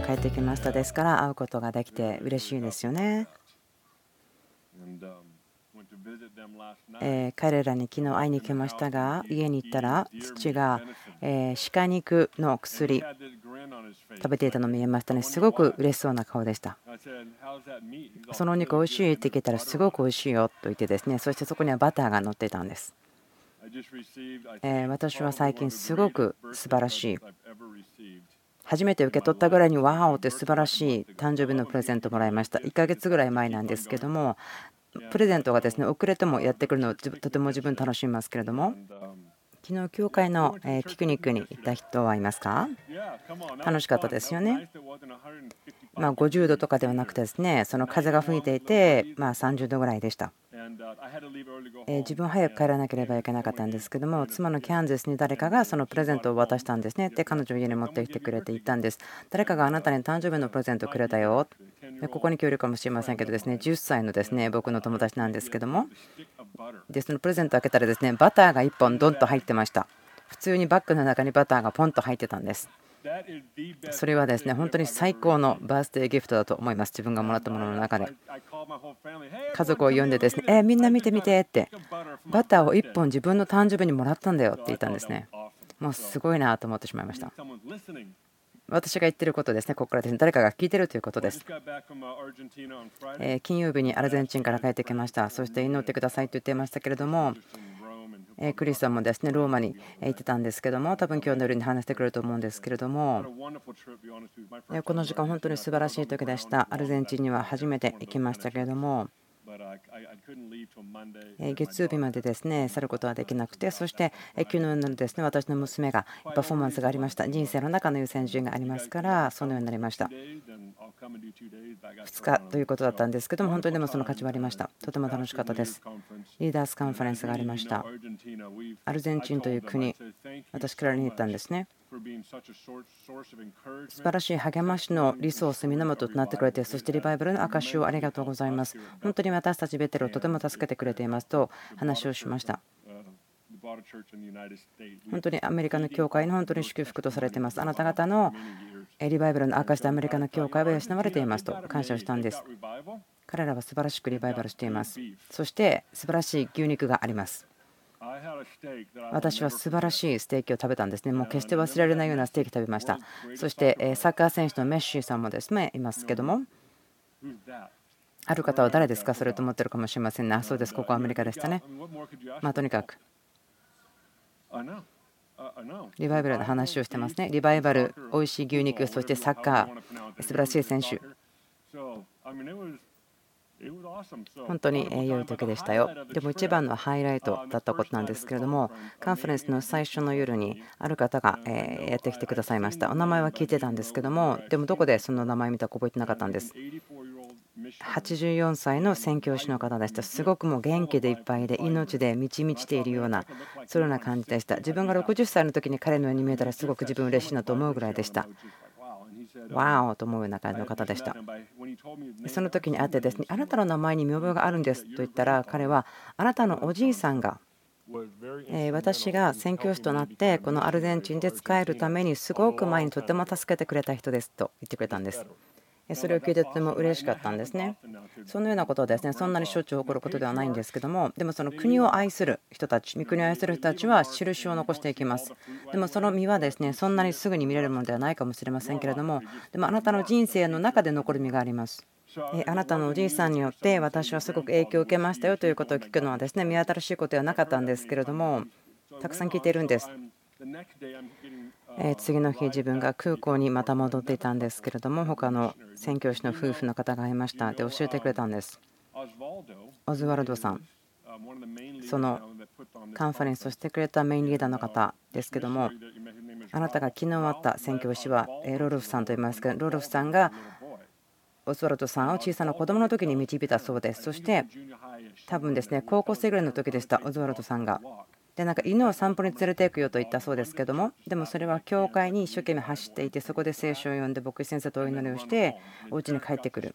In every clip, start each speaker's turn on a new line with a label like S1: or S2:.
S1: から帰ってきました。ですから会うことができて嬉しいですよね。えー、彼らに昨日会いに来ましたが家に行ったら父が、えー、鹿肉の薬食べていたの見えましたね。すごく嬉しそうな顔でした。そのお肉おいしいって聞いたらすごくおいしいよと言ってですねそしてそこにはバターが乗っていたんです。え私は最近すごく素晴らしい初めて受け取ったぐらいにワーオって素晴らしい誕生日のプレゼントもらいました。1ヶ月ぐらい前なんですけどもプレゼントがですね遅れてもやってくるのをとても自分楽しみますけれども。昨日教会のピクニックに行った人はいますか？楽しかったですよね。まあ50度とかではなくてですねその風が吹いていてまあ30度ぐらいでした。自分は早く帰らなければいけなかったんですけども妻のキャンゼスに誰かがそのプレゼントを渡したんですね。で彼女を家に持ってきてくれて言ったんです。誰かがあなたに誕生日のプレゼントをくれたよ。ここに協力かもしれませんけどですね10歳のですね僕の友達なんですけども。でそのプレゼントを開けたらですねバターが1本ドンと入ってました。普通にバッグの中にバターがポンと入ってたんです。それはですね本当に最高のバースデーギフトだと思います。自分がもらったものの中で。家族を呼んでですねえみんな見てみてって。バターを1本自分の誕生日にもらったんだよって言ったんですね。もうすごいなと思ってしまいました私が言ってることですね、ここからですね、誰かが聞いてるということです。え金曜日にアルゼンチンから帰ってきました。そして祈ってくださいと言っていましたけれども、クリスさんもですねローマに行ってたんですけども多分今日の夜に話してくれると思うんですけれどもこの時間本当に素晴らしい時でしたアルゼンチンには初めて行きましたけれども月曜日までですね去ることはできなくてそして昨日のですね私の娘がパフォーマンスがありました。人生の中の優先順位がありますからそのようになりました。2日ということだったんですけども本当にでもその価値はありました。とても楽しかったです。リーダースカンファレンスがありました。アルゼンチンという国私からに行ったんですね素晴らしい励ましのリソース、源となってくれて、そしてリバイバルの証をありがとうございます。本当に私たちベテルをとても助けてくれていますと話をしました。本当にアメリカの教会の本当に祝福とされています。あなた方のリバイバルの証でアメリカの教会は養われていますと感謝をしたんです。彼らは素晴らしくリバイバルしています。そして素晴らしい牛肉があります。私は素晴らしいステーキを食べたんですね。もう決して忘れられないようなステーキ食べました。そしてサッカー選手のメッシーさんもですねいますけども、ある方は誰ですか？それと思ってるかもしれませんね。あ、そうです、ここアメリカでしたね。まあ、とにかく。リバイバルの話をしてますね。リバイバル、美味しい牛肉、そしてサッカー、素晴らしい選手。本当に良い時でしたよ。でも一番のハイライトだったことなんですけれども、カンファレンスの最初の夜にある方がやってきてくださいました。お名前は聞いてたんですけども、でもどこでその名前見たか覚えてなかったんです。84歳の宣教師の方でした。すごくもう元気でいっぱいで、命で満ち満ちているような、そういうような感じでした。自分が60歳の時に彼のように見えたら、すごく自分嬉しいなと思うぐらいでした。わーと思うような感じの方でした。その時に会ってですね、あなたの名前に見覚えがあるんですと言ったら、彼はあなたのおじいさんが私が宣教師となってこのアルゼンチンで使えるためにすごく前にとても助けてくれた人ですと言ってくれたんです。それを聞いてとても嬉しかったんですね。そのようなことはですねそんなにしょっちゅう起こることではないんですけどもでもその国を愛する人たち御国を愛する人たちは印を残していきます。でもその実はですねそんなにすぐに見れるものではないかもしれませんけれどもでもあなたの人生の中で残る実があります。あなたのおじいさんによって私はすごく影響を受けましたよということを聞くのはですね見新しいことではなかったんですけれどもたくさん聞いているんです。次の日自分が空港にまた戻っていたんですけれども他の宣教師の夫婦の方がいました。で教えてくれたんです。オズワルドさん。そのカンファレンスをしてくれたメインリーダーの方ですけどもあなたが昨日会った宣教師はロルフさんと言いますけどロルフさんがオズワルドさんを小さな子供の時に導いたそうです。そして多分ですね高校生ぐらいの時でしたオズワルドさんが。でなんか犬を散歩に連れて行くよと言ったそうですけどもでもそれは教会に一生懸命走っていてそこで聖書を読んで牧師先生とお祈りをしてお家に帰ってくる。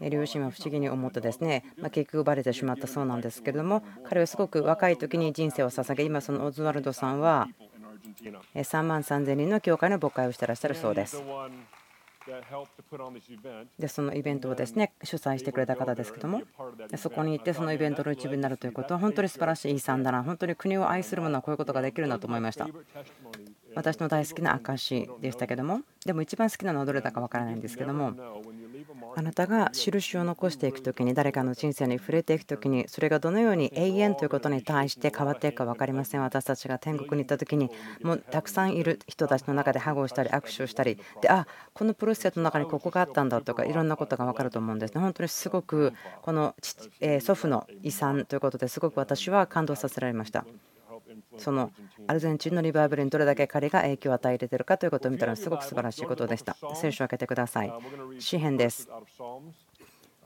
S1: 両親は不思議に思ってですね、ま結局バレてしまったそうなんですけれども彼はすごく若い時に人生を捧げ今そのオズワルドさんは3万3000人の教会の牧会をしてらっしゃるそうです。でそのイベントをですね主催してくれた方ですけどもそこに行ってそのイベントの一部になるということは本当に素晴らしい遺産だな本当に国を愛する者はこういうことができるなと思いました。私の大好きな証でしたけどもでも一番好きなのはどれだか分からないんですけどもあなたが印を残していく時に誰かの人生に触れていく時にそれがどのように永遠ということに対して変わっていくか分かりません。私たちが天国に行った時にもうたくさんいる人たちの中でハグをしたり握手をしたり。であこのプロセスの中にここがあったんだとかいろんなことが分かると思うんですね。本当にすごくこの祖父の遺産ということですごく私は感動させられました。そのアルゼンチンのリバイバルにどれだけ彼が影響を与えているかということを見たらすごく素晴らしいことでした。聖書を開けてください。詩篇です。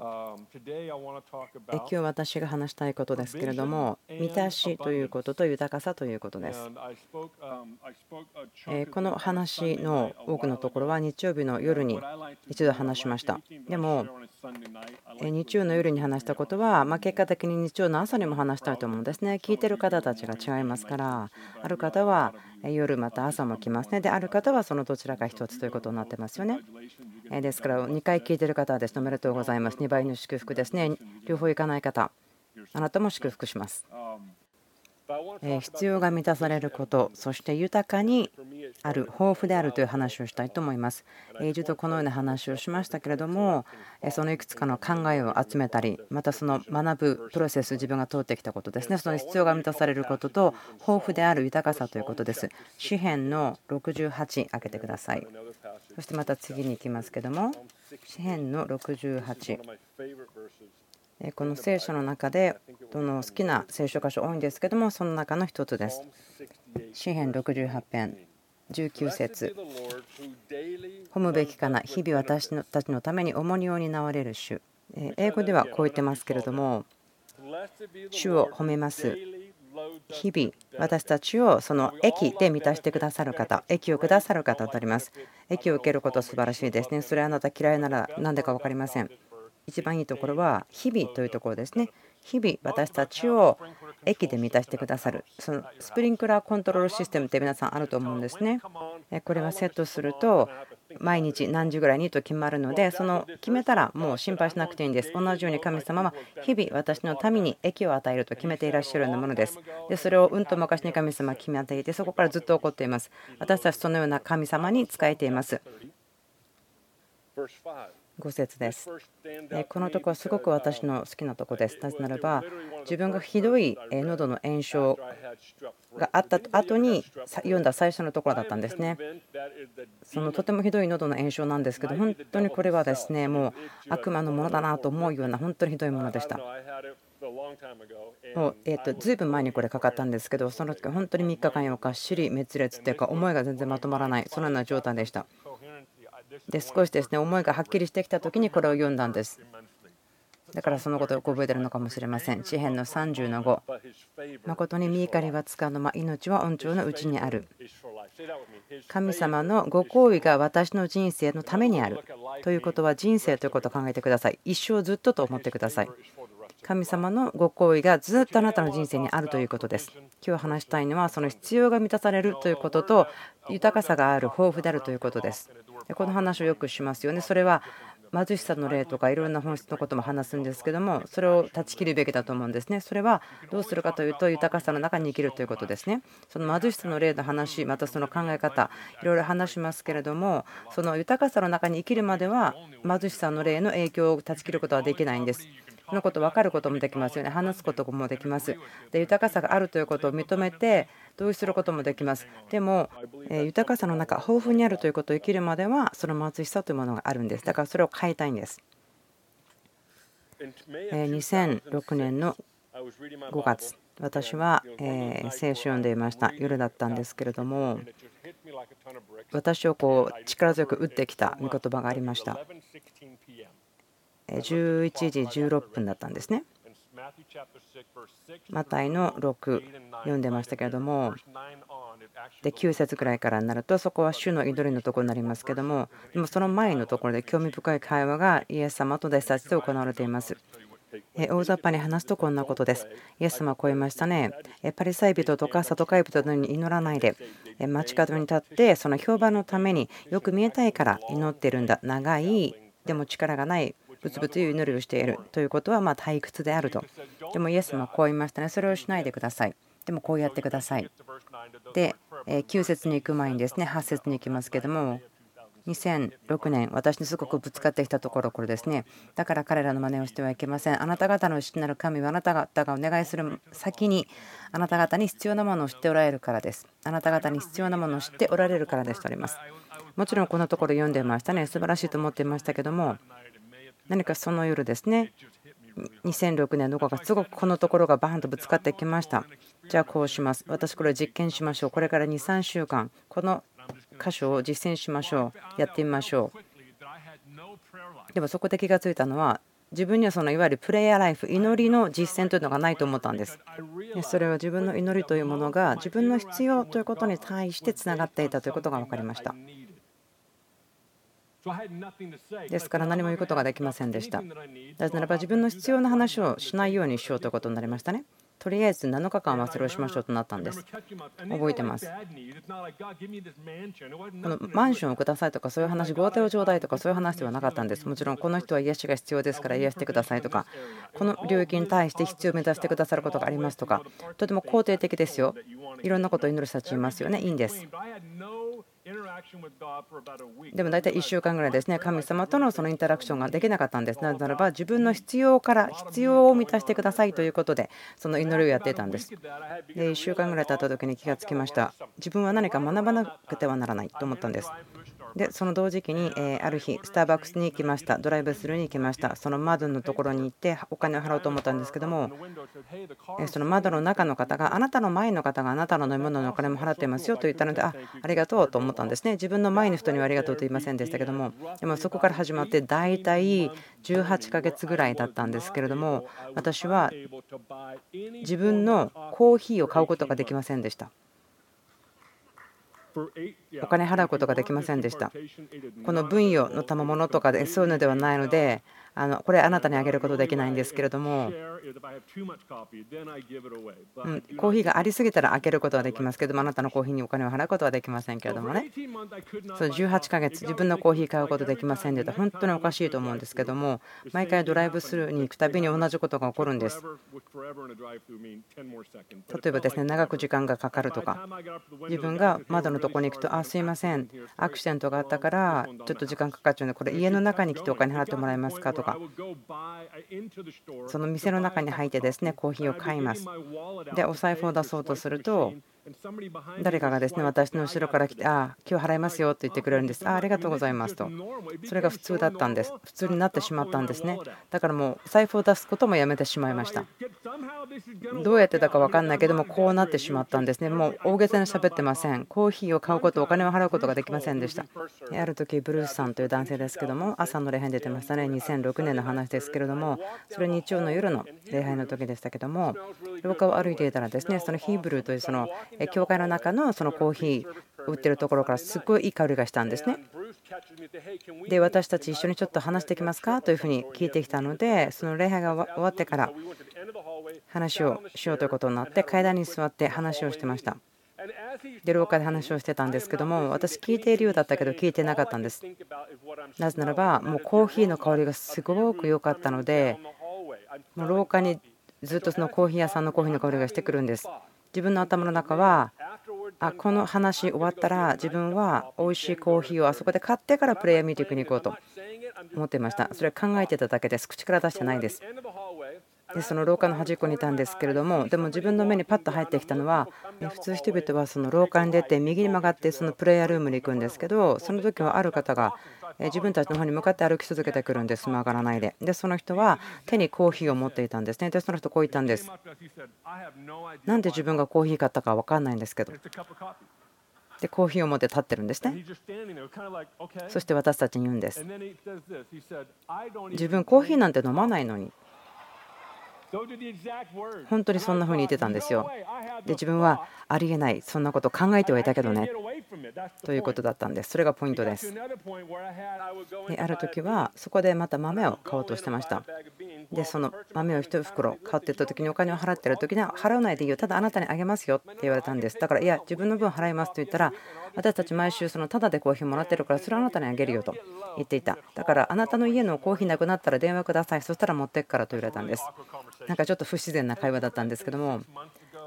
S1: 今日私が話したいことですけれども、満たしということと豊かさということです。この話の多くのところは日曜日の夜に一度話しました。でも、日曜の夜に話したことは、ま結果的に日曜の朝にも話したいと思うんですね。聞いてる方たちが違いますから、ある方は夜また朝も来ますね。で、ある方はそのどちらか1つということになってますよね。ですから2回聞いてる方はですねおめでとうございます2倍の祝福ですね両方行かない方あなたも祝福します必要が満たされることそして豊かにある豊富であるという話をしたいと思います。一度このような話をしましたけれどもそのいくつかの考えを集めたりまたその学ぶプロセス自分が通ってきたことですね。その必要が満たされることと豊富である豊かさということです。詩篇の68開けてください。そしてまた次に行きますけども詩篇の68この聖書の中でどの好きな聖書箇所多いんですけどもその中の一つです。詩篇68編19節。褒むべきかな日々私たちのために重荷を担われる主。英語ではこう言ってますけれども主を褒めます。日々私たちをその益で満たしてくださる方益をくださる方とあります。益を受けること素晴らしいですね。それあなた嫌いなら何でか分かりません。一番いいところは日々というところですね。日々私たちを駅で満たしてくださるそのスプリンクラーコントロールシステムって皆さんあると思うんですね。これはセットすると毎日何時ぐらいにと決まるのでその決めたらもう心配しなくていいんです。同じように神様は日々私の民に益を与えると決めていらっしゃるようなものです。でそれをうんと昔に神様は決めていてそこからずっと起こっています。私たちそのような神様に仕えています。5節です。このところはすごく私の好きなところです。なぜならば、自分がひどい喉の炎症があった後に読んだ最初のところだったんですね。そのとてもひどい喉の炎症なんですけど、本当にこれはですね、もう悪魔のものだなと思うような、本当にひどいものでした。もうえとずいぶん前にこれかかったんですけど、その時本当に3日間4日、尻滅裂っていうか、思いが全然まとまらない、そのような状態でした。で少しですね思いがはっきりしてきた時にこれを読んだんです。だからそのことを覚えてるのかもしれません。詩篇の30の5誠に見怒りはつかの間命は恩寵のうちにある。神様のご好意が私の人生のためにある。ということは人生ということを考えてください。一生ずっとと思ってください。神様のご好意がずっとあなたの人生にあるということです。今日話したいのはその必要が満たされるということと豊かさがある豊富であるということです。この話をよくしますよね。それは貧しさの例とかいろんな本質のことも話すんですけどもそれを断ち切るべきだと思うんですね。それはどうするかというと豊かさの中に生きるということですね。その貧しさの例の話またその考え方いろいろ話しますけれどもその豊かさの中に生きるまでは貧しさの例の影響を断ち切ることはできないんです。そのこと分かることもできますよね。話すこともできます。で豊かさがあるということを認めて同意することもできます。でも豊かさの中豊富にあるということを生きるまではその貧しさというものがあるんです。だからそれを変えたいんです。2006年の5月私は聖書を読んでいました。夜だったんですけれども私をこう力強く打ってきた御言葉がありました。11時16分だったんですね。マタイの6読んでましたけれどもで9節くらいからになるとそこは主の祈りのところになりますけどもでもその前のところで興味深い会話がイエス様と弟子たちと行われています。大雑把に話すとこんなことです。イエス様はこう言いましたね。パリサイ人とかサトカイ人のように祈らないで、街角に立ってその評判のためによく見えたいから祈ってるんだ。長い、でも力がないぶつぶつ祈りをしているということはま退屈であると。でもイエス様はこう言いましたね。それをしないでください。でもこうやってください。で、9節に行く前にですね、8節に行きますけども、2006年、私にすごくぶつかってきたところ、これですね。だから彼らの真似をしてはいけません。あなた方の父なる神はあなた方がお願いする先に、あなた方に必要なものを知っておられるからです。あなた方に必要なものを知っておられるからですとあります。もちろんこのところ読んでましたね。素晴らしいと思っていましたけども、何かその夜ですね、2006年どこかすごくこのところがバーンとぶつかってきました。じゃあこうします。私これ実験しましょう。これから2、3週間、この箇所を実践しましょう。やってみましょう。でもそこで気がついたのは、自分にはそのいわゆるプレイヤーライフ、祈りの実践というのがないと思ったんです。それは自分の祈りというものが自分の必要ということに対してつながっていたということが分かりました。ですから何も言うことができませんでした。なぜならば自分の必要な話をしないようにしようということになりましたね。とりあえず7日間はそれをしましょうとなったんです。覚えてます。このマンションをくださいとかそういう話、豪邸をちょうだいとかそういう話ではなかったんです。もちろんこの人は癒しが必要ですから癒してくださいとか、この領域に対して必要を目指してくださることがありますとか、とても肯定的ですよ。いろんなことを祈る人たちいますよね。いいんです。でも大体1週間ぐらいですね、神様とのそのインタラクションができなかったんです。なぜならば、自分の必要から必要を満たしてくださいということで、その祈りをやっていたんです。で、1週間ぐらい経った時に気がつきました。自分は何か学ばなくてはならないと思ったんです。でその同時期に、えある日スターバックスに行きました。ドライブスルーに行きました。その窓のところに行ってお金を払おうと思ったんですけどもえその窓の中の方があなたの前の方があなたの飲み物のお金も払っていますよと言ったのであありがとうと思ったんですね。自分の前の人にはありがとうと言いませんでしたけどもでもそこから始まって大体18ヶ月ぐらいだったんですけれども私は自分のコーヒーを買うことができませんでした。お金払うことができませんでした。この分与の賜物とかでそういうのではないので、あのこれあなたにあげることできないんですけれども、コーヒーがありすぎたら開けることはできますけどもあなたのコーヒーにお金を払うことはできませんけれどもね。そう18ヶ月自分のコーヒー買うことできませんで本当におかしいと思うんですけども毎回ドライブスルーに行くたびに同じことが起こるんです。例えばですね長く時間がかかるとか。自分が窓のとこに行くとあすいません。アクシデントがあったからちょっと時間かかっちゃうのでこれ家の中に来てお金払ってもらえますかととか。その店の中に入ってですねコーヒーを買います。でお財布を出そうとすると誰かがですね私の後ろから来て、ああ、今日払いますよと言ってくれるんです。ああ、ありがとうございますと。それが普通だったんです。普通になってしまったんですね。だからもう財布を出すこともやめてしまいました。どうやってだか分かんないけども、こうなってしまったんですね。もう大げさに喋ってません。コーヒーを買うこと、お金を払うことができませんでした。ある時、ブルースさんという男性ですけども、朝の礼拝に出てましたね。2006年の話ですけれども、それ日曜の夜の礼拝の時でしたけども、廊下を歩いていたらですね、そのヒーブルーというその教会の中のそのコーヒー売ってるところからすごいいい香りがしたんですね。で私たち一緒にちょっと話してきますか？というふうに聞いてきたのでその礼拝が終わってから話をしようということになって階段に座って話をしてました。で廊下で話をしてたんですけども私聞いているようだったけど聞いてなかったんです。なぜならばもうコーヒーの香りがすごく良かったのでもう廊下にずっとそのコーヒー屋さんのコーヒーの香りがしてくるんです。自分の頭の中はあこの話終わったら自分は美味しいコーヒーをあそこで買ってからプレイヤーミーティングに行こうと思っていました。それは考えてただけです。口から出してないです。でその廊下の端っこにいたんですけれどもでも自分の目にパッと入ってきたのは普通人々はその廊下に出て右に曲がってそのプレイヤールームに行くんですけどその時はある方が自分たちの方に向かって歩き続けてくるんです曲がらないで。でその人は手にコーヒーを持っていたんですね。でその人こう言ったんです。なんで自分がコーヒー買ったか分かんないんですけど。でコーヒーを持って立ってるんですね。そして私たちに言うんです。自分コーヒーなんて飲まないのに。本当にそんな風に言ってたんですよ。で自分はありえないそんなこと考えてはいたけどねということだったんです。それがポイントです。である時はそこでまた豆を買おうとしてました。でその豆を1袋買ってった時にお金を払ってる時には払わないでいいよただあなたにあげますよって言われたんですだからいや自分の分払いますと言ったら私たち毎週そのタダでコーヒーもらってるからそれはあなたにあげるよと言っていた。だからあなたの家のコーヒーなくなったら電話ください。そしたら持っていくからと言われたんです。なんかちょっと不自然な会話だったんですけども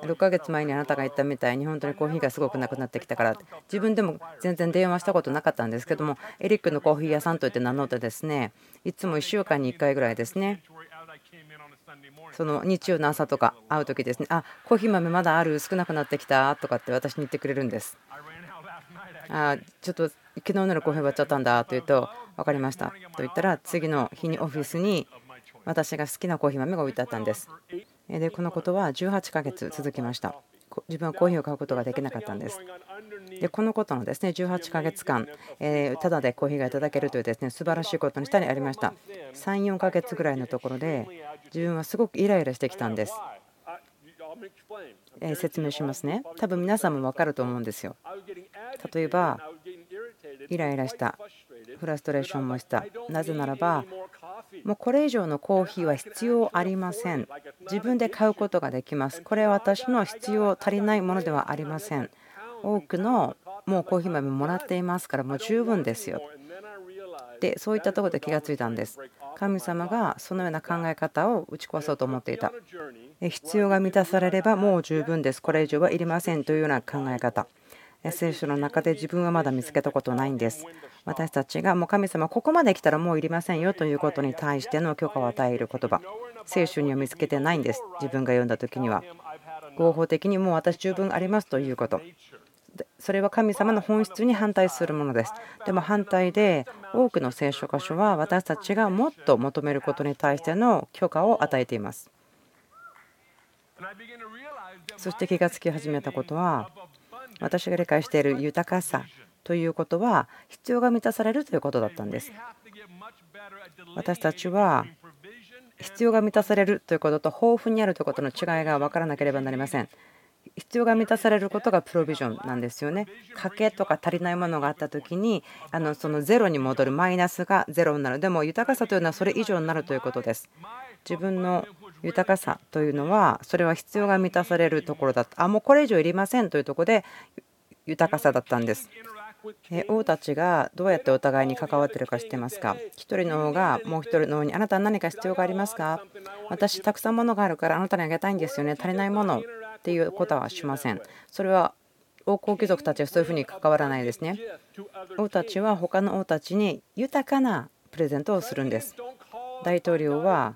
S1: 6ヶ月前にあなたが言ったみたいに本当にコーヒーがすごくなくなってきたから自分でも全然電話したことなかったんですけどもエリックのコーヒー屋さんといって名乗ってですねいつも1週間に1回ぐらいですねその日曜の朝とか会う時ですねあコーヒー豆まだある？少なくなってきたとかって私に言ってくれるんです。あちょっと昨日の夜コーヒー終わっちゃったんだと言うと分かりました。と言ったら次の日にオフィスに私が好きなコーヒー豆が置いてあったんです。でこのことは18ヶ月続きました。自分はコーヒーを買うことができなかったんです。でこのことのですね18ヶ月間ただでコーヒーがいただけるというですね素晴らしいことの下にありました。34ヶ月ぐらいのところで自分はすごくイライラしてきたんです。説明しますね。多分皆さんも分かると思うんですよ。例えばイライラした。フラストレーションもした。なぜならばもうこれ以上のコーヒーは必要ありません。自分で買うことができます。これは私の必要足りないものではありません。多くのもうコーヒー豆もらっていますからもう十分ですよでそういったところで気がついたんです。神様がそのような考え方を打ち壊そうと思っていた。必要が満たされればもう十分です。これ以上はいりませんというような考え方。聖書の中で自分はまだ見つけたことないんです。私たちがもう神様ここまで来たらもういりませんよということに対しての許可を与える言葉。聖書には見つけてないんです。自分が読んだ時には。合法的にもう私十分ありますということ。それは神様の本質に反対するものです。でも反対で多くの聖書箇所は私たちがもっと求めることに対しての許可を与えています。そして気がつき始めたことは私が理解している豊かさということは必要が満たされるということだったんです。私たちは必要が満たされるということと豊富にあるということの違いが分からなければなりません。必要が満たされることがプロビジョンなんですよね。賭けとか足りないものがあった時にあのそのゼロに戻るマイナスがゼロになるでも豊かさというのはそれ以上になるということです。自分の豊かさというのはそれは必要が満たされるところだったあもうこれ以上いりませんというところで豊かさだったんです。王たちがどうやってお互いに関わってるか知ってますか？1人の王がもう1人の王にあなたは何か必要がありますか？私たくさんものがあるからあなたにあげたいんですよね足りないものっていうことはしません。それは王侯貴族たちはそういうふうに関わらないですね。王たちは他の王たちに豊かなプレゼントをするんです。大統領は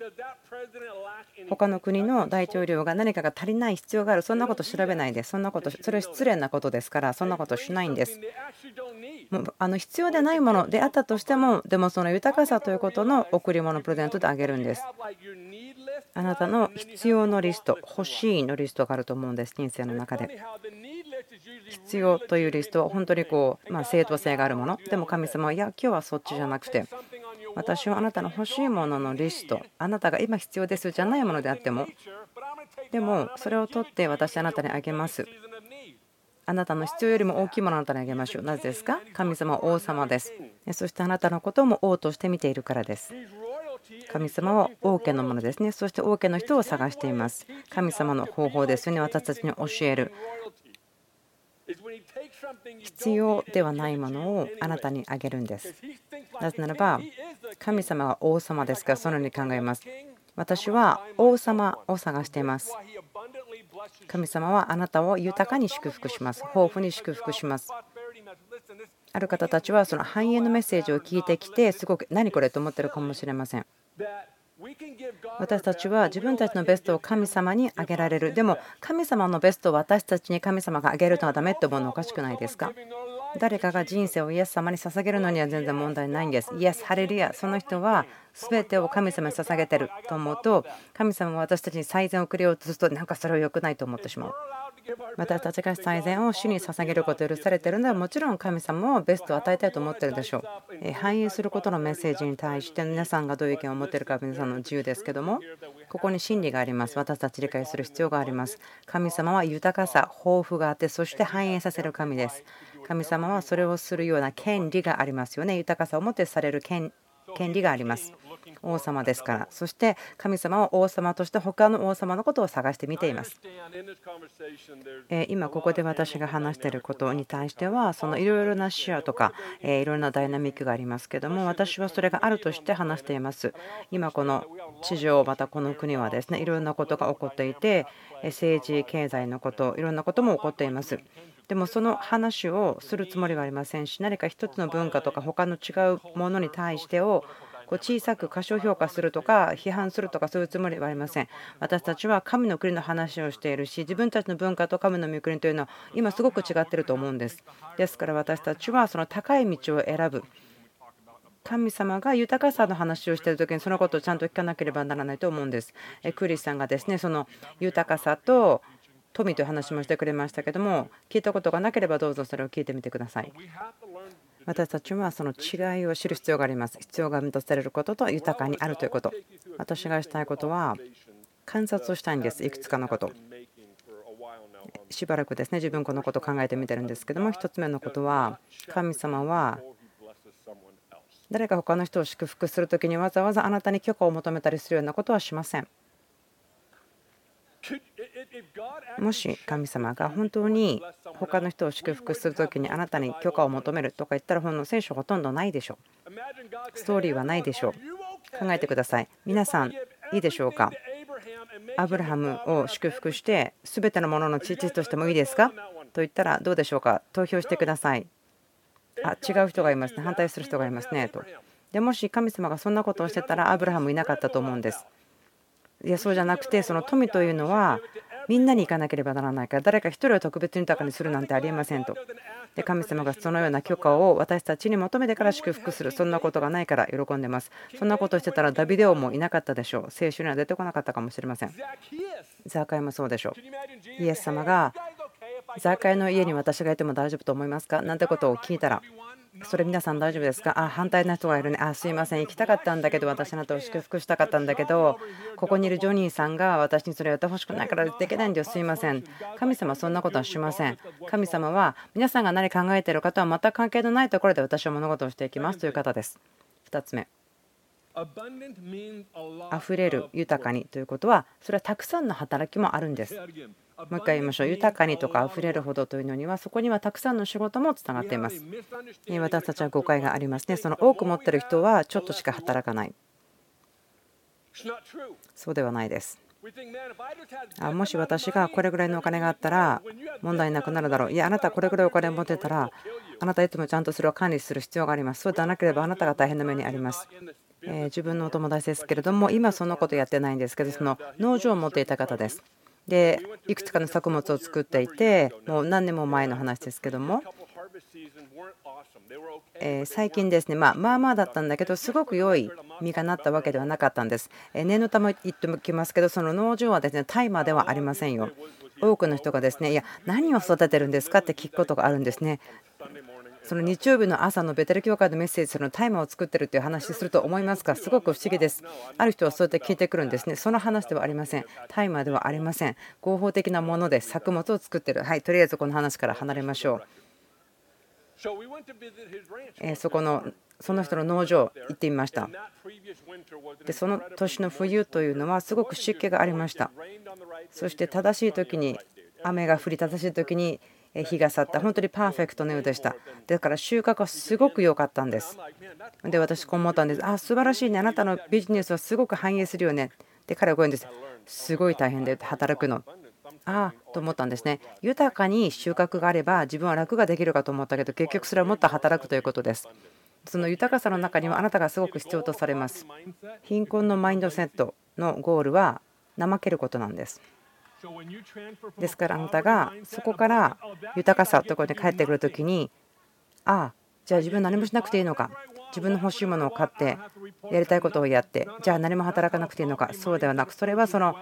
S1: 他の国の大統領が何かが足りない必要がある。そんなこと調べないで。すそんなことそれは失礼なことですから。そんなことしないんです。もうあの必要でないものであったとしてもでもその豊かさということの贈り物プレゼントであげるんです。あなたの必要のリスト欲しいのリストがあると思うんです人生の中で。必要というリストは本当にこうま正当性があるもの。でも神様はいや今日はそっちじゃなくて私はあなたの欲しいもののリストあなたが今必要ですじゃないものであってもでもそれを取って私あなたにあげます。あなたの必要よりも大きいものあなたにあげましょう。なぜですか？神様は王様です。そしてあなたのことも王として見ているからです。神様は王家のものですねそして王家の人を探しています神様の方法ですよね私たちに教える必要ではないものをあなたにあげるんです。なぜならば神様は王様ですからそのように考えます。私は王様を探しています。神様はあなたを豊かに祝福します。豊富に祝福します。ある方たちはその繁栄のメッセージを聞いてきてすごく何これと思ってるかもしれません。私たちは自分たちのベストを神様にあげられる。でも神様のベストを私たちに神様があげるのはダメって思うのおかしくないですか？誰かが人生をイエス様に捧げるのには全然問題ないんです。イエスハレルヤ。その人は全てを神様に捧げてると思うと神様は私たちに最善をくれようとするとなんかそれは良くないと思ってしまう。私た立ちが最善を主に捧げることを許されているのはもちろん神様もベストを与えたいと思ってるでしょう。反映することのメッセージに対して皆さんがどういう意見を持っているか皆さんの自由ですけどもここに真理があります。私たち理解する必要があります。神様は豊かさ、豊富があってそして反映させる神です。神様はそれをするような権利がありますよね。豊かさをもってされる権利があります。王様ですから。そして神様は王様として他の王様のことを探してみています。今ここで私が話していることに対してはそのいろいろな視野とかいろんなダイナミックがありますけども私はそれがあるとして話しています。今この地上またこの国はですねいろんなことが起こっていて政治経済のこといろんなことも起こっています。でもその話をするつもりはありませんし何か一つの文化とか他の違うものに対してをこう小さく過小評価するとか批判するとかそういうつもりはありません。私たちは神の国の話をしているし自分たちの文化と神の御国というのは今すごく違ってると思うんです。ですから私たちはその高い道を選ぶ。神様が豊かさの話をしている時にそのことをちゃんと聞かなければならないと思うんです。クリスさんがですねその豊かさと富という話もしてくれましたけども聞いたことがなければどうぞそれを聞いてみてください。私たちはその違いを知る必要があります。必要が満たされることと豊かにあるということ。私がしたいことは観察をしたいんです。いくつかのこと。しばらくですね自分このことを考えてみてるんですけども1つ目のことは神様は誰か他の人を祝福する時にわざわざあなたに許可を求めたりするようなことはしません。もし神様が本当に他の人を祝福する時にあなたに許可を求めるとか言ったらほんの聖書ほとんどないでしょう。ストーリーはないでしょう。考えてください。皆さんいいでしょうか？アブラハムを祝福して全てのものの父としてもいいですか？と言ったらどうでしょうか？投票してください。あ違う人がいますね。反対する人がいますね。と。でもし神様がそんなことをしてたらアブラハムいなかったと思うんです。いやそうじゃなくてその富というのはみんなに行かなければならないから誰か1人を特別に豊かにするなんてありえませんと。で神様がそのような許可を私たちに求めてから祝福する。そんなことがないから喜んでます。そんなことしてたらダビデオもいなかったでしょう。聖書には出てこなかったかもしれません。ザーカイもそうでしょう。イエス様がザーカイの家に私がいても大丈夫と思いますか？なんてことを聞いたらそれ皆さん大丈夫ですか？あ反対な人がいるね。あすいません。行きたかったんだけど私あなたを祝福したかったんだけどここにいるジョニーさんが私にそれをやってほしくないからできないんですいません。神様そんなことはしません。神様は皆さんが何考えている方は全く関係のないところで私は物事をしていきますという方です。2つ目。溢れる豊かにということはそれはたくさんの働きもあるんです。もう一回言いましょう。豊かにとか溢れるほどというのにはそこにはたくさんの仕事もつながっています。私たちは誤解がありますね。その多く持ってる人はちょっとしか働かない。そうではないです。あもし私がこれぐらいのお金があったら問題なくなるだろう。いやあなたこれぐらいお金を持ってたらあなたいつもちゃんとそれを管理する必要があります。そうでなければあなたが大変な目にあります。え自分のお友達ですけれども今そのことやってないんですけどその農場を持っていた方です。でいくつかの作物を作っていてもう何年も前の話ですけども。え最近ですねまあまあまあだったんだけどすごく良い実がなったわけではなかったんです。念のため言っておきますけどその農場はですね大麻ではありませんよ。多くの人がですねいや何を育ててるんですかって聞くことがあるんですね。その日曜日の朝のベテル教会のメッセージ、その大麻を作ってるっていう話すると思いますか、すごく不思議です。ある人はそうやって聞いてくるんですね。その話ではありません。大麻ではありません。合法的なもので作物を作ってる。はい、とりあえずこの話から離れましょう。えそこのその人の農場行ってみましたでその年の冬というのはすごく湿気がありましたそして正しい時に雨が降り正しい時に日が去った。本当にパーフェクトのようでした。だから収穫はすごく良かったんです。で私こう思ったんです。あ素晴らしいね。あなたのビジネスはすごく反映するよね。で彼はこう言うんです。すごい大変で働くの。ああと思ったんですね。豊かに収穫があれば自分は楽ができるかと思ったけど結局それはもっと働くということです。その豊かさの中にはあなたがすごく必要とされます。貧困のマインドセットのゴールは怠けることなんです。ですからあなたがそこから豊かさということに帰ってくる時にああじゃあ自分何もしなくていいのか。自分の欲しいものを買ってやりたいことをやってじゃあ何も働かなくていいのか。そうではなくそれはその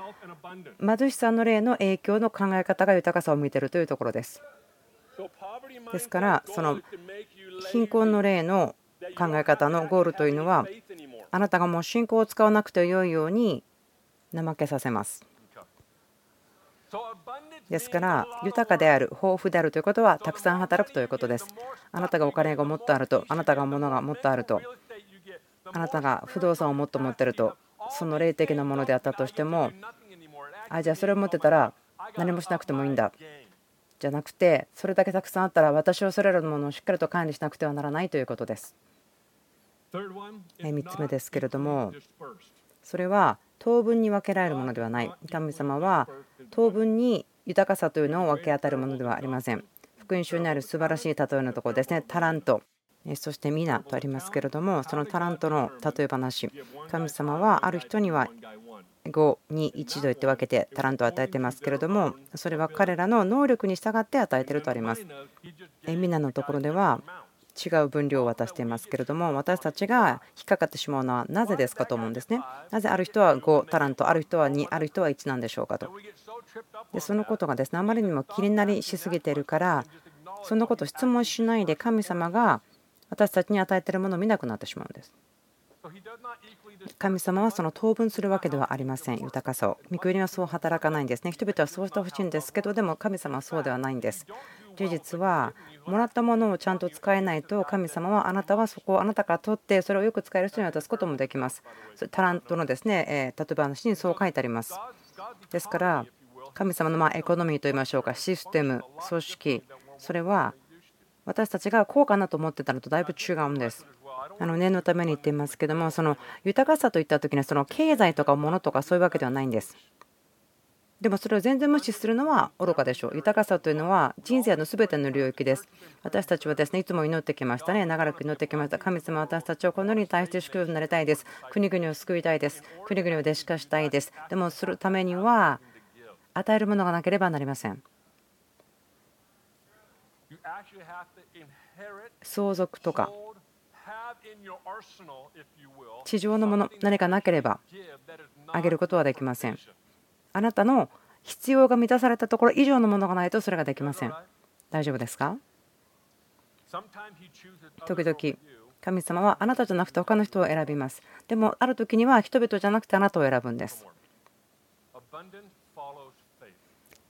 S1: 貧しさの例の影響の考え方が豊かさを向いているというところです。ですからその貧困の例の考え方のゴールというのはあなたがもう信仰を使わなくてよいように怠けさせます。ですから豊かである豊富であるということはたくさん働くということですあなたがお金がもっとあるとあなたが物がもっとあるとあなたが不動産をもっと持ってるとその霊的なものであったとしてもあじゃあそれを持ってたら何もしなくてもいいんだじゃなくてそれだけたくさんあったら私をそれらのものをしっかりと管理しなくてはならないということです。3つ目ですけれどもそれは当分に分けられるものではない。神様は当分に豊かさというのを分け与えるものではありません。福音書にある素晴らしい例えのところですね。タラント。そして皆とありますけれどもそのタラントの例え話。神様はある人には5に1と言って分けてタラントを与えてますけれどもそれは彼らの能力に従って与えているとあります。皆のところでは違う分量を渡していますけれども私たちが引っかかってしまうのはなぜですかと思うんですねなぜある人は5タラントある人は2ある人は1なんでしょうかとでそのことがですねあまりにも気になりしすぎているからそんなこと質問しないで神様が私たちに与えているものを見なくなってしまうんです。神様はその当分するわけではありません。豊かさを御国はそう働かないんですね。人々はそうしてほしいんですけどでも神様はそうではないんです。事実はもらったものをちゃんと使えないと神様はあなたはそこをあなたから取ってそれをよく使える人に渡すこともできます。タラントのですね例えば話にそう書いてあります。ですから神様のまエコノミーといいましょうか。システム組織それは私たちがこうかなと思ってたのとだいぶ違うんです。あの念のために言っていますけどもその豊かさといった時にはその経済とか物とかそういうわけではないんです。でもそれを全然無視するのは愚かでしょう。豊かさというのは人生の全ての領域です。私たちはですねいつも祈ってきましたね。長らく祈ってきました。神様、私たちはこの世に対して祝福になりたいです。国々を救いたいです。国々を弟子化したいです。でもするためには与えるものがなければなりません。相続とか地上のもの何かなければあげることはできません。あなたの必要が満たされたところ以上のものがないとそれができません。大丈夫ですか？時々神様はあなたじゃなくて他の人を選びます。でもある時には人々じゃなくてあなたを選ぶんです。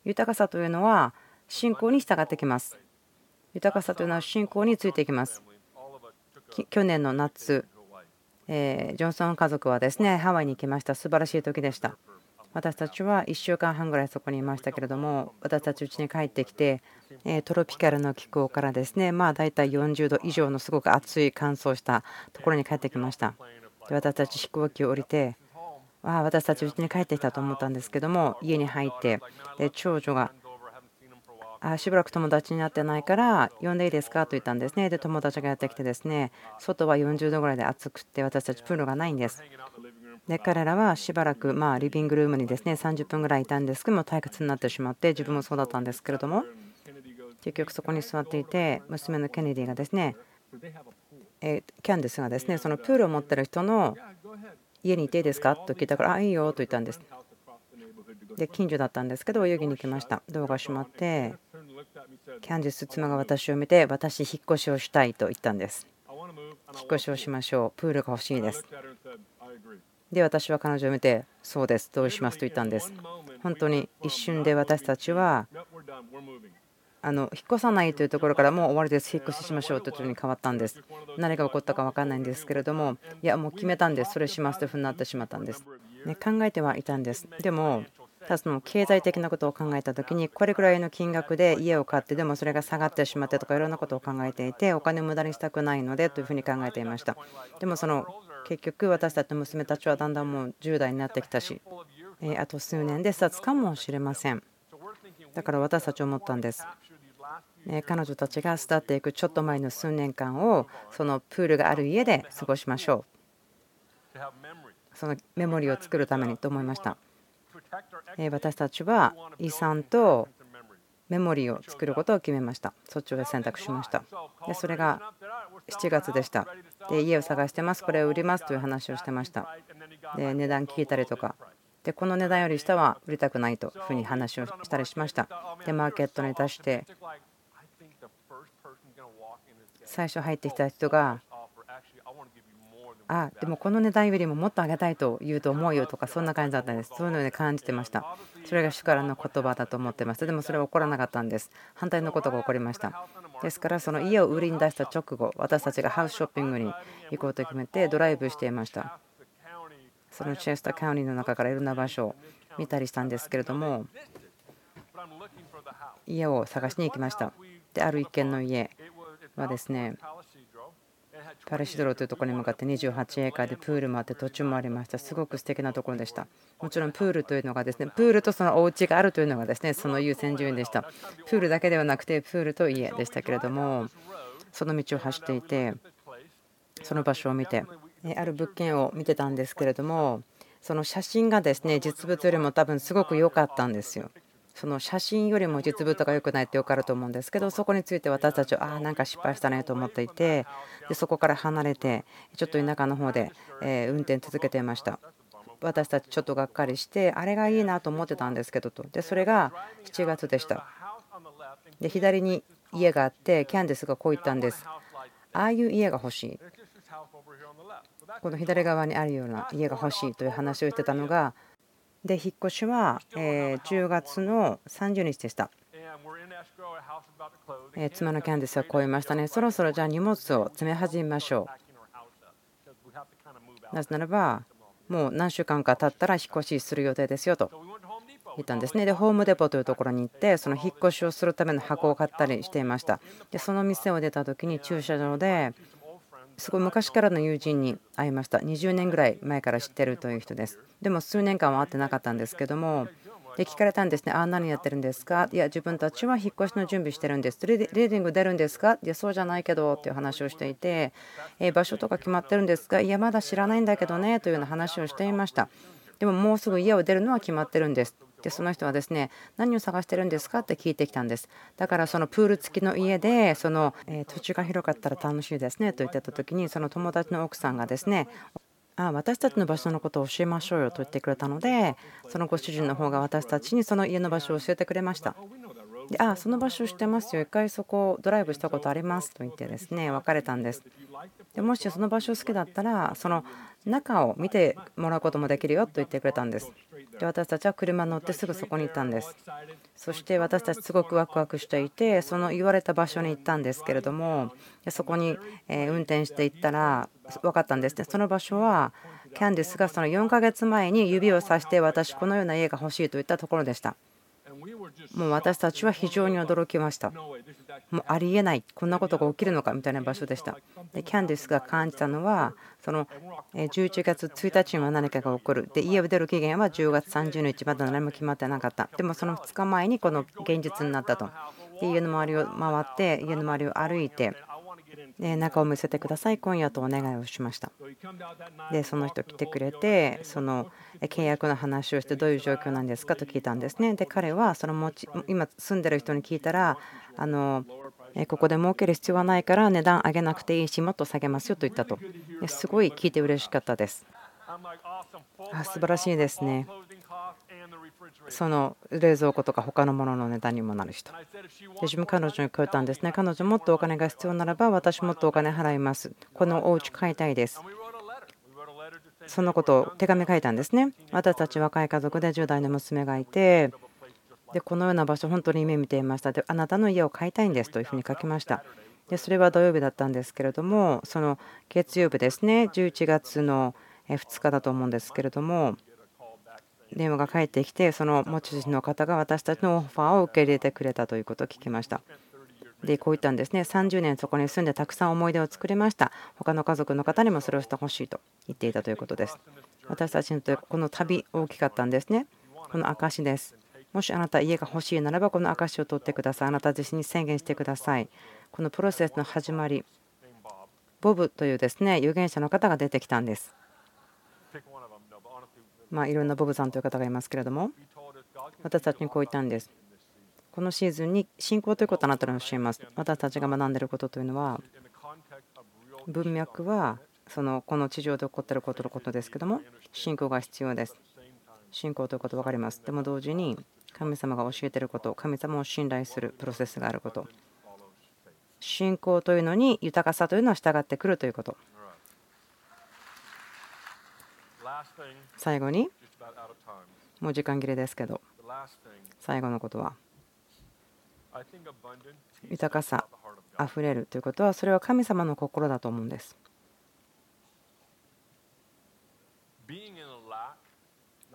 S1: 豊かさというのは信仰に従ってきます。豊かさというのは信仰についていきます。去年の夏、えジョンソン家族はですねハワイに行きました。素晴らしい時でした。私たちは1週間半ぐらいそこにいましたけれども私たち家に帰ってきてトロピカルの気候からですねまあ大体40度以上のすごく暑い乾燥したところに帰ってきましたで私たち飛行機を降りてああ私たち家に帰ってきたと思ったんですけども家に入ってで長女があしばらく友達になってないから呼んでいいですかと言ったんですね。で友達がやってきてですね外は40度ぐらいで暑くて私たちプールがないんです。で彼らはしばらくまあリビングルームにですね30分ぐらいいたんですけども退屈になってしまって自分もそうだったんですけれども結局そこに座っていて娘のケネディがですねえキャンディスがですねそのプールを持ってる人の家にいていいですかと聞いたからあいいよと言ったんです。で近所だったんですけど泳ぎに行きました。ドアが閉まってキャンディス妻が私を見て私引っ越しをしたいと言ったんです。引っ越しをしましょう。プールが欲しいです。で私は彼女を見てそうです同意しますと言ったんです。本当に一瞬で私たちはあの引っ越さないというところからもう終わりです。引っ越ししましょうというところに変わったんです。何が起こったか分からないんですけれどもいやもう決めたんです。それしますというふうになってしまったんです、ね、考えてはいたんです。でもたその経済的なことを考えた時にこれくらいの金額で家を買ってでもそれが下がってしまってとかいろんなことを考えていてお金を無駄にしたくないのでというふうに考えていました。でもその結局私たちの娘たちはだんだんもう10代になってきたしあと数年で視察かもしれません。だから私たち思ったんです。彼女たちが巣立っていくちょっと前の数年間をそのプールがある家で過ごしましょう。そのメモリーを作るためにと思いました。私たちは遺産とメモリーを作ることを決めました。そっちを選択しました。でそれが7月でした。で家を探してます。これを売ります。という話をしてました。で値段聞いたりとか。でこの値段より下は売りたくないというふうに話をしたりしました。でマーケットに出して最初入ってきた人があでもこの値段よりももっと上げたいと言うと思うよとかそんな感じだったんです。そういうので感じてました。それが主からの言葉だと思ってました。でもそれは起こらなかったんです。反対のことが起こりました。ですからその家を売りに出した直後私たちがハウスショッピングに行こうと決めてドライブしていました。そのチェスターカウニーの中からいろんな場所を見たりしたんですけれども家を探しに行きました。である一軒の家はですねパレシドロというところに向かって28エーカーでプールもあって途中もありました。すごく素敵なところでした。もちろんプールというのがですねプールとそのお家があるというのがですねその優先順位でした。プールだけではなくてプールと家でしたけれどもその道を走っていてその場所を見てある物件を見てたんですけれどもその写真がですね実物よりも多分すごく良かったんですよ。その写真よりも実物が良くないって分かると思うんですけどそこについて私たちはああなんか失敗したねと思っていてでそこから離れてちょっと田舎の方で運転続けていました。私たちちょっとがっかりしてあれがいいなと思ってたんですけどと。でそれが7月でした。で左に家があってキャンディスがこう言ったんです。ああいう家が欲しい。この左側にあるような家が欲しいという話をしてたのがで引っ越しはえ10月の30日でした。え妻のキャンディスはこう言いましたね。そろそろじゃあ荷物を詰め始めましょう。なぜならば、もう何週間か経ったら引っ越しする予定ですよと言ったんですね。で、ホームデポというところに行って、その引っ越しをするための箱を買ったりしていました。で、その店を出た時に駐車場ですごい昔からの友人に会いました20年ぐらい前から知ってるという人ですでも数年間は会ってなかったんですけどもで聞かれたんですね、ああ、何やってるんですか？いや、自分たちは引っ越しの準備してるんです。リーディング出るんですか？いや、そうじゃないけどっていう話をしていて、え場所とか決まってるんですか？いや、まだ知らないんだけどねというような話をしていました。でももうすぐ家を出るのは決まってるんです。でその人はですね何を探してるんですか？って聞いてきたんです。だからそのプール付きの家でそのえ土地が広かったら楽しいですねと言ってた時にその友達の奥さんがですねあ私たちの場所のことを教えましょうよと言ってくれたのでそのご主人の方が私たちにその家の場所を教えてくれました。であその場所知ってますよ。一回そこドライブしたことありますと言ってですね別れたんです。でもしその場所好きだったらその中を見てもらうこともできるよと言ってくれたんです。で私たちは車に乗ってすぐそこに行ったんです。そして私たちすごくワクワクしていてその言われた場所に行ったんですけれどもそこに運転していったら分かったんですね。その場所はキャンディスがその4ヶ月前に指をさして私このような家が欲しいと言ったところでした。もう私たちは非常に驚きました。もうありえない、こんなことが起きるのかみたいな場所でした。でキャンディスが感じたのは、その11月1日には何かが起こる。で、家を出る期限は10月30日、まだ何も決まってなかった。でもその2日前にこの現実になったと。で家の周りを回って、家の周りを歩いて、中を見せてください、今夜とお願いをしました。で、その人来てくれて、その契約の話をして、どういう状況なんですかと聞いたんですね。で、彼はその持ち今住んでる人に聞いたら、あのここで儲ける必要はないから値段上げなくていいし、もっと下げますよと言ったと。すごい聞いて嬉しかったです。あ素晴らしいですね。その冷蔵庫とか他のものの値段にもなる人。で自分彼女にこう言ったんですね。彼女もっとお金が必要ならば私もっとお金払います。このお家買いたいです。そのことを手紙書いたんですね。私たち若い家族で10代の娘がいて、でこのような場所、本当に夢見ていました。で、あなたの家を買いたいんですというふうに書きました。で、それは土曜日だったんですけれども、その月曜日ですね、11月の2日だと思うんですけれども、電話が返ってきて、その持ち主の方が私たちのオファーを受け入れてくれたということを聞きました。で、こう言ったんですね。30年そこに住んでたくさん思い出を作りました。他の家族の方にもそれをしてほしいと言っていたということです。私たちにとってこの旅大きかったんですね。この証です。もしあなた家が欲しいならばこの証を取ってください。あなた自身に宣言してください。このプロセスの始まり、ボブというですね預言者の方が出てきたんです。まあ、いろんなボブさんという方がいますけれども私たちにこう言ったんです。このシーズンに信仰ということをあなたに教えます。私たちが学んでいることというのは文脈はそのこの地上で起こっていることのことですけども信仰が必要です。信仰ということ分かります。でも同時に神様が教えていること神様を信頼するプロセスがあること信仰というのに豊かさというのは従ってくるということ最後に？もう時間切れですけど。最後のことは？豊かさあふれるということはそれは神様の心だと思うんです。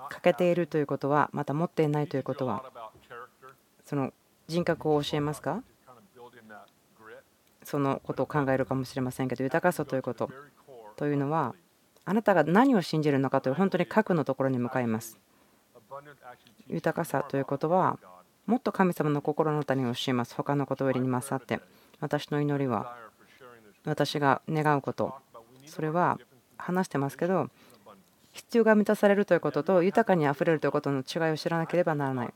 S1: 欠けているということはまた持っていないということはその人格を教えますか？そのことを考えるかもしれませんけど豊かさということ。というのはあなたが何を信じるのかという本当に核のところに向かいます。豊かさということはもっと神様の心の谷を教えます。他のことよりに勝って私の祈りは私が願うこと。それは話してますけど必要が満たされるということと豊かにあふれるということの違いを知らなければならない。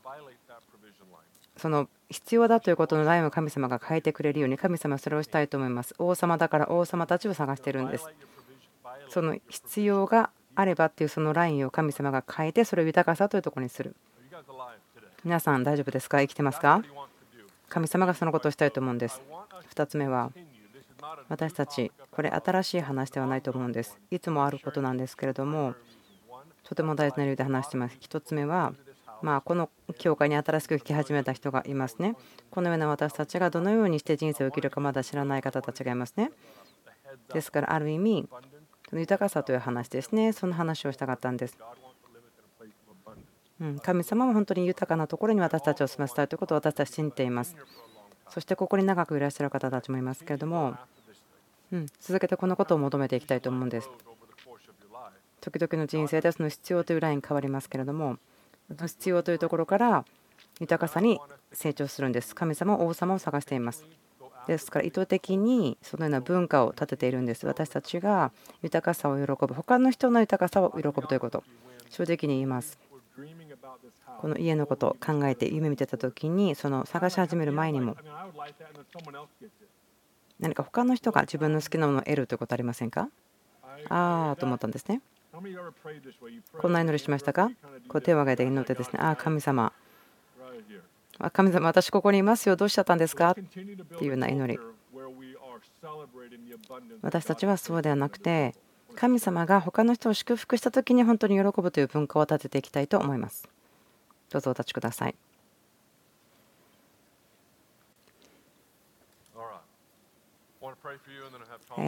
S1: その必要だということのラインを神様が変えてくれるように神様はそれをしたいと思います。王様だから王様たちを探してるんです。その必要があればっていうそのラインを神様が変えてそれを豊かさというところにする。皆さん大丈夫ですか？生きてますか？神様がそのことをしたいと思うんです。2つ目は私たちこれ新しい話ではないと思うんです。いつもあることなんですけれどもとても大事な理由で話してます。1つ目はまあこの教会に新しく聞き始めた人がいますね。このような私たちがどのようにして人生を生きるかまだ知らない方たちがいますね。ですからある意味その豊かさという話ですね。その話をしたかったんです。神様は本当に豊かなところに私たちを住ませたいということを私たち信じています。そしてここに長くいらっしゃる方たちもいますけれども続けてこのことを求めていきたいと思うんです。時々の人生でその必要というライン変わりますけれども必要というところから豊かさに成長するんです。神様王様を探しています。ですから意図的にそのような文化を立てているんです。私たちが豊かさを喜ぶ。他の人の豊かさを喜ぶということ。正直に言います。この家のことを考えて夢見てた時にその探し始める前にも何か他の人が自分の好きなものを得るということありませんか？ああと思ったんですね。こんな祈りしましたか？こう手を挙げて祈ってですね。ああ神様神様私ここにいますよ。どうしちゃったんですか？っていうような祈り。私たちはそうではなくて神様が他の人を祝福した時に本当に喜ぶという文化を立てていきたいと思います。どうぞお立ちください。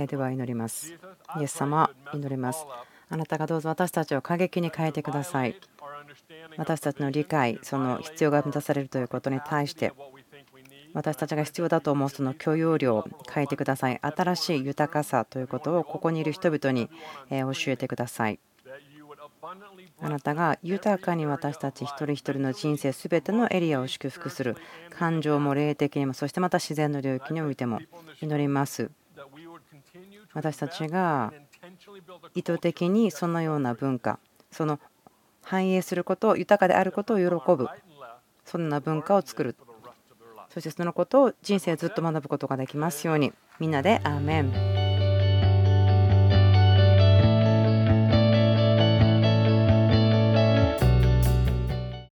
S1: では祈ります。イエス様祈りますあなたがどうぞ私たちを過激に変えてください。私たちの理解その必要が満たされるということに対して私たちが必要だと思うその許容量を変えてください。新しい豊かさということをここにいる人々に教えてください。あなたが豊かに私たち一人一人の人生すべてのエリアを祝福する。感情も霊的にもそしてまた自然の領域においても祈ります。私たちが意図的にそのような文化その繁栄すること豊かであることを喜ぶ。そんな文化を作る。そしてそのことを人生ずっと学ぶことができますように。みんなでアーメン